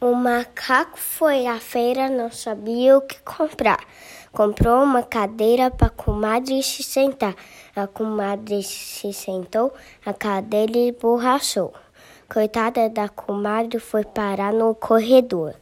O macaco foi à feira, não sabia o que comprar. Comprou uma cadeira para a comadre se sentar. A comadre se sentou, a cadeira esborrachou. Coitada da comadre foi parar no corredor.